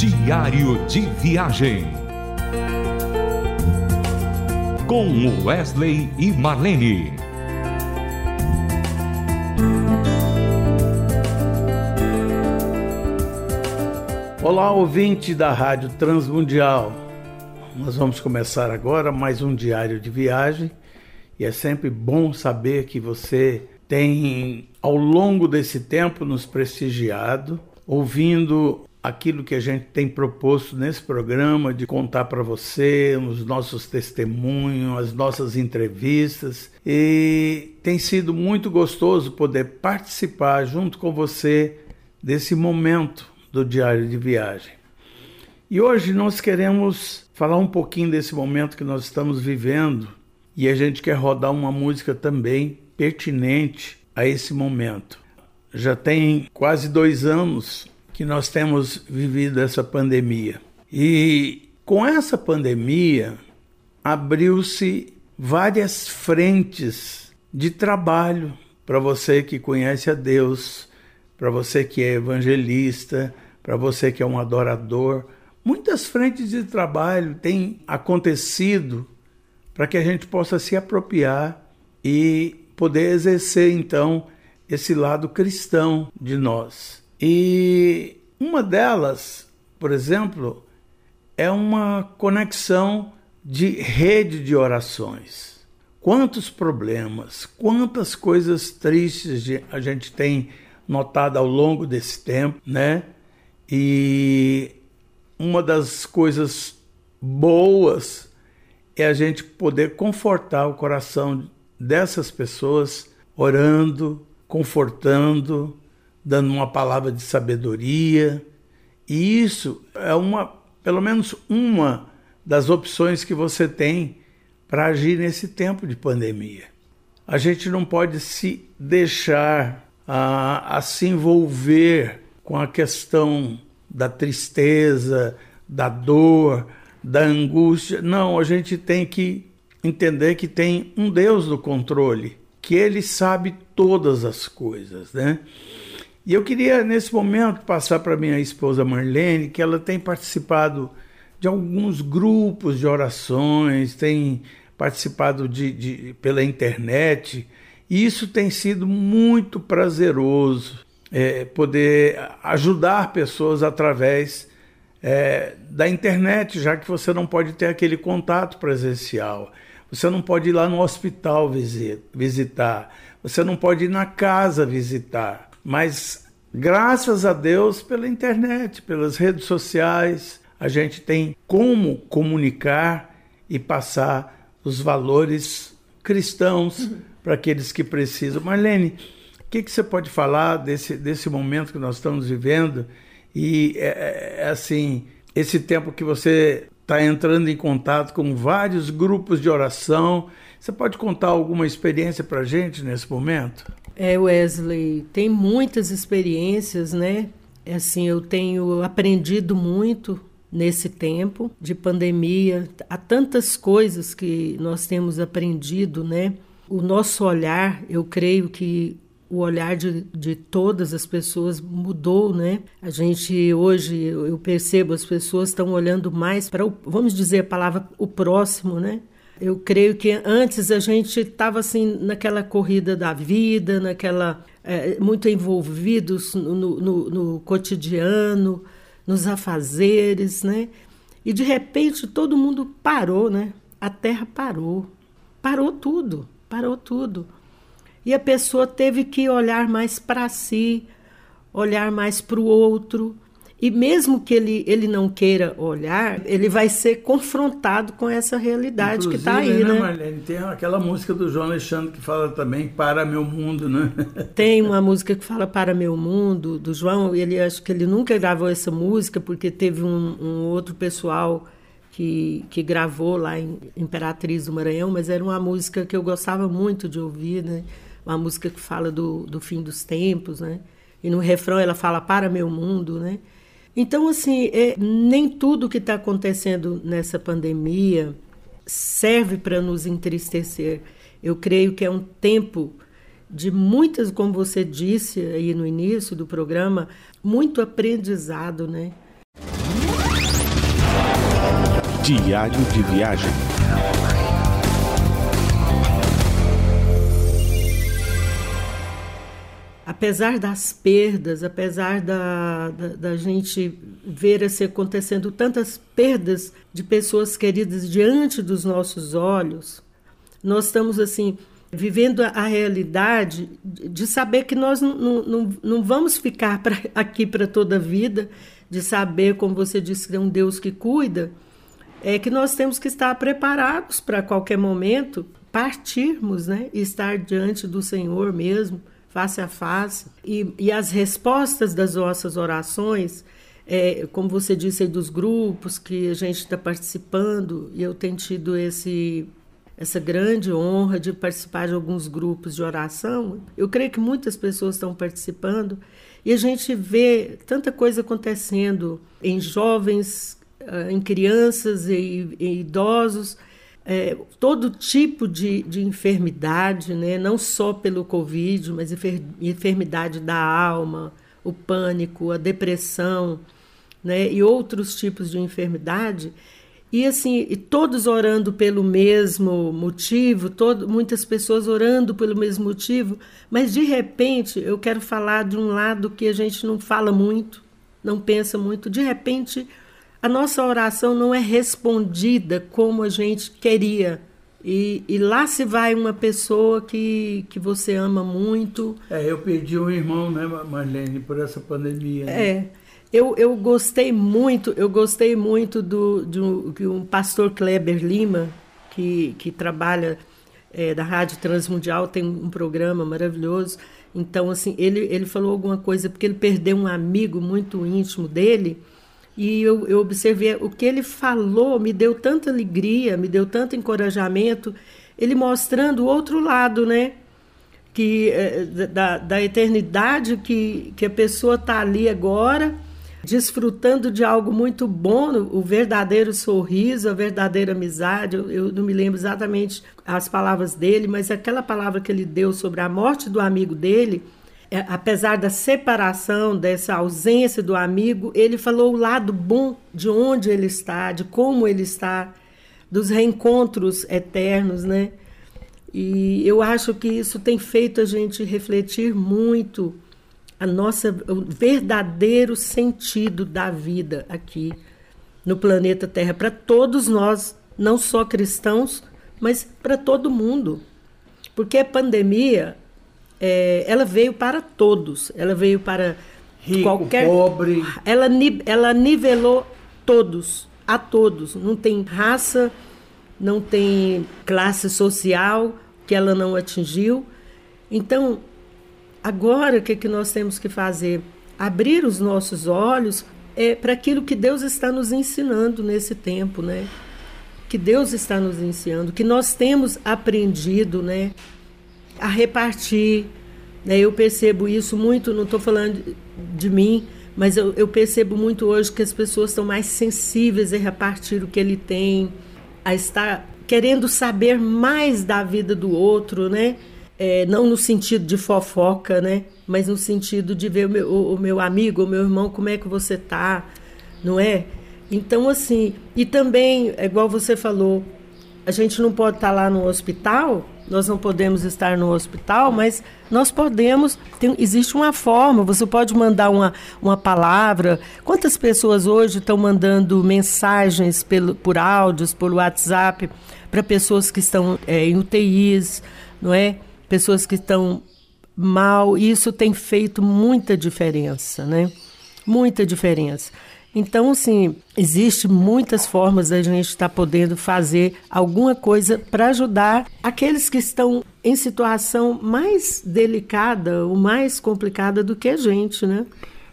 Diário de Viagem. Com Wesley e Marlene. Olá, ouvinte da Rádio Transmundial. Nós vamos começar agora mais um diário de viagem e é sempre bom saber que você tem, ao longo desse tempo, nos prestigiado, ouvindo aquilo que a gente tem proposto nesse programa de contar para você os nossos testemunhos, as nossas entrevistas e tem sido muito gostoso poder participar junto com você desse momento do diário de viagem. E hoje nós queremos falar um pouquinho desse momento que nós estamos vivendo e a gente quer rodar uma música também pertinente a esse momento. Já tem quase dois anos que nós temos vivido essa pandemia. E com essa pandemia abriu-se várias frentes de trabalho para você que conhece a Deus, para você que é evangelista, para você que é um adorador. Muitas frentes de trabalho têm acontecido para que a gente possa se apropriar e poder exercer então esse lado cristão de nós. E uma delas, por exemplo, é uma conexão de rede de orações. Quantos problemas, quantas coisas tristes a gente tem notado ao longo desse tempo, né? E uma das coisas boas é a gente poder confortar o coração dessas pessoas orando, confortando, dando uma palavra de sabedoria. E isso é uma, pelo menos uma das opções que você tem para agir nesse tempo de pandemia. A gente não pode se deixar a, a se envolver com a questão da tristeza, da dor, da angústia. Não, a gente tem que entender que tem um Deus no controle, que ele sabe todas as coisas, né? E eu queria, nesse momento, passar para minha esposa Marlene que ela tem participado de alguns grupos de orações, tem participado de, de pela internet, e isso tem sido muito prazeroso, é, poder ajudar pessoas através é, da internet, já que você não pode ter aquele contato presencial. Você não pode ir lá no hospital visitar, você não pode ir na casa visitar. Mas graças a Deus pela internet, pelas redes sociais, a gente tem como comunicar e passar os valores cristãos uhum. para aqueles que precisam. Marlene, o que, que você pode falar desse, desse momento que nós estamos vivendo e é, é, é assim esse tempo que você está entrando em contato com vários grupos de oração. Você pode contar alguma experiência para a gente nesse momento? É, Wesley, tem muitas experiências, né? Assim, eu tenho aprendido muito nesse tempo de pandemia. Há tantas coisas que nós temos aprendido, né? O nosso olhar, eu creio que o olhar de, de todas as pessoas mudou, né? A gente hoje, eu percebo, as pessoas estão olhando mais para, o, vamos dizer a palavra, o próximo, né? Eu creio que antes a gente estava assim naquela corrida da vida, naquela é, muito envolvidos no, no, no, cotidiano, nos afazeres, né? E de repente todo mundo parou, né? A terra parou, parou tudo, parou tudo. E a pessoa teve que olhar mais para si, olhar mais para o outro, e mesmo que ele, ele não queira olhar, ele vai ser confrontado com essa realidade Inclusive, que está aí, né? né? Marlene, tem aquela música do João Alexandre que fala também Para Meu Mundo, né? Tem uma música que fala Para Meu Mundo, do João. Ele acho que ele nunca gravou essa música porque teve um, um outro pessoal que, que gravou lá em Imperatriz do Maranhão, mas era uma música que eu gostava muito de ouvir, né? Uma música que fala do, do fim dos tempos, né? E no refrão ela fala Para Meu Mundo, né? Então, assim, é, nem tudo que está acontecendo nessa pandemia serve para nos entristecer. Eu creio que é um tempo de muitas, como você disse aí no início do programa, muito aprendizado, né? Diário de viagem. Apesar das perdas, apesar da, da, da, gente ver assim, acontecendo tantas perdas de pessoas queridas diante dos nossos olhos, nós estamos assim vivendo a realidade de saber que nós não, não, não vamos ficar pra, aqui para toda a vida, de saber, como você disse, que é um Deus que cuida, é que nós temos que estar preparados para qualquer momento partirmos, né, e estar diante do Senhor mesmo face a face. E, e as respostas das nossas orações, é, como você disse aí dos grupos que a gente está participando, e eu tenho tido esse, essa grande honra de participar de alguns grupos de oração. Eu creio que muitas pessoas estão participando e a gente vê tanta coisa acontecendo em jovens, ah, em crianças e, e idosos é, todo tipo de, de enfermidade, né? não só pelo Covid, mas enfermidade da alma, o pânico, a depressão né? e outros tipos de enfermidade. E assim, e todos orando pelo mesmo motivo, todo, muitas pessoas orando pelo mesmo motivo, mas de repente eu quero falar de um lado que a gente não fala muito, não pensa muito. De repente, a nossa oração não é respondida como a gente queria. E, e, lá se vai uma pessoa que, que você ama muito. É, eu perdi um irmão, né, Marlene, por essa pandemia. Né? É. Eu, eu gostei muito, eu gostei muito do, um, de um pastor Kleber Lima, que, que trabalha é, da Rádio Transmundial, tem um programa maravilhoso. Então, assim, ele, ele falou alguma coisa, porque ele perdeu um amigo muito íntimo dele, e eu, eu observei o que ele falou, me deu tanta alegria, me deu tanto encorajamento, ele mostrando o outro lado, né? Que, é, da, da eternidade que, que a pessoa está ali agora, desfrutando de algo muito bom, o verdadeiro sorriso, a verdadeira amizade. Eu, eu, não me lembro exatamente as palavras dele, mas aquela palavra que ele deu sobre a morte do amigo dele apesar da separação, dessa ausência do amigo, ele falou o lado bom de onde ele está, de como ele está, dos reencontros eternos, né? E eu acho que isso tem feito a gente refletir muito a nossa o verdadeiro sentido da vida aqui no planeta Terra para todos nós, não só cristãos, mas para todo mundo. Porque a pandemia é, ela veio para todos. Ela veio para Rico, qualquer pobre. Ela, ela nivelou todos, a todos. Não tem raça, não tem classe social que ela não atingiu. Então, agora o que, que nós temos que fazer? Abrir os nossos olhos é, para aquilo que Deus está nos ensinando nesse tempo, né? Que Deus está nos ensinando, que nós temos aprendido, né? A repartir. Né? Eu percebo isso muito, não estou falando de mim, mas eu, eu, percebo muito hoje que as pessoas estão mais sensíveis a repartir o que ele tem, a estar querendo saber mais da vida do outro, né? É, não no sentido de fofoca, né? Mas no sentido de ver o meu, o, o meu amigo, o meu irmão, como é que você tá, não é? Então, assim, e também, é igual você falou, a gente não pode estar tá lá no hospital nós não podemos estar no hospital, mas nós podemos. Tem, existe uma forma, você pode mandar uma, uma palavra. Quantas pessoas hoje estão mandando mensagens pelo, por áudios, por WhatsApp, para pessoas que estão é, em UTIs, não é? Pessoas que estão mal. Isso tem feito muita diferença, né? Muita diferença. Então, assim, existe muitas formas da gente estar tá podendo fazer alguma coisa para ajudar aqueles que estão em situação mais delicada ou mais complicada do que a gente, né?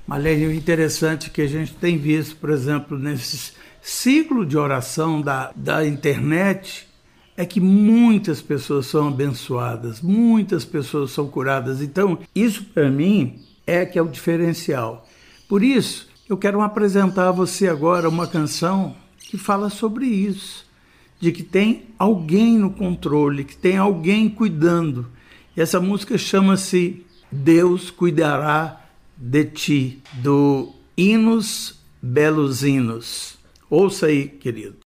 Marlene, o interessante que a gente tem visto, por exemplo, nesse ciclo de oração da, da internet, é que muitas pessoas são abençoadas, muitas pessoas são curadas. Então, isso para mim é que é o diferencial. Por isso, eu quero apresentar a você agora uma canção que fala sobre isso, de que tem alguém no controle, que tem alguém cuidando. E essa música chama-se Deus cuidará de ti, do Hinos Belos Hinos. Ouça aí, querido.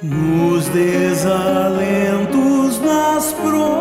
Nos desalentos, nas provações,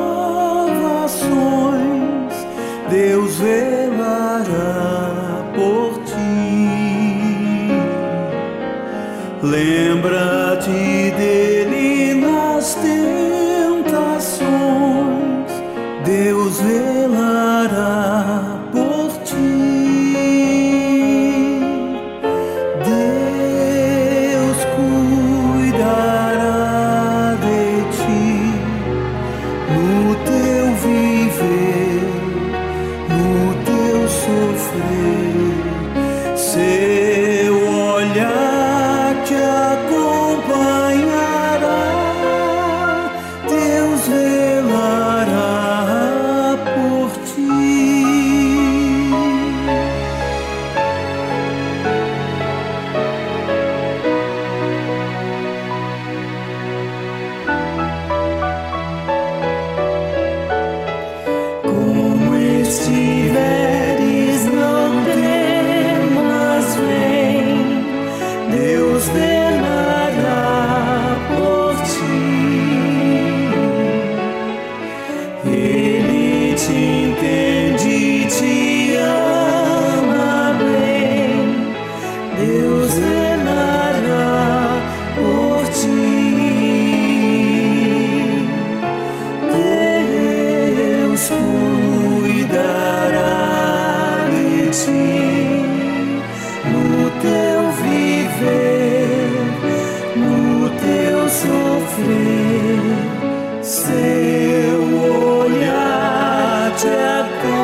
olhar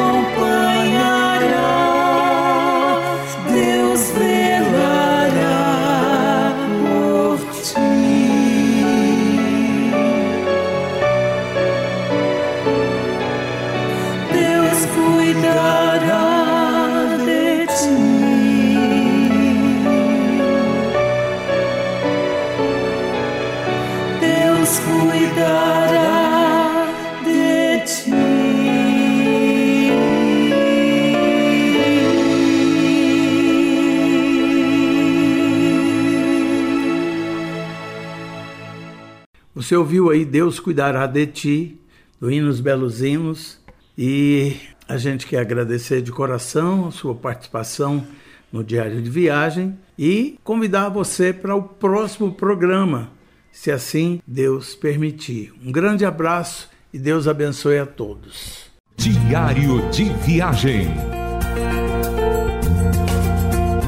Você ouviu aí Deus cuidará de ti, do Hinos Belos Hinos, e a gente quer agradecer de coração a sua participação no Diário de Viagem e convidar você para o próximo programa, se assim Deus permitir. Um grande abraço e Deus abençoe a todos. Diário de Viagem.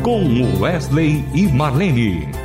Com Wesley e Marlene.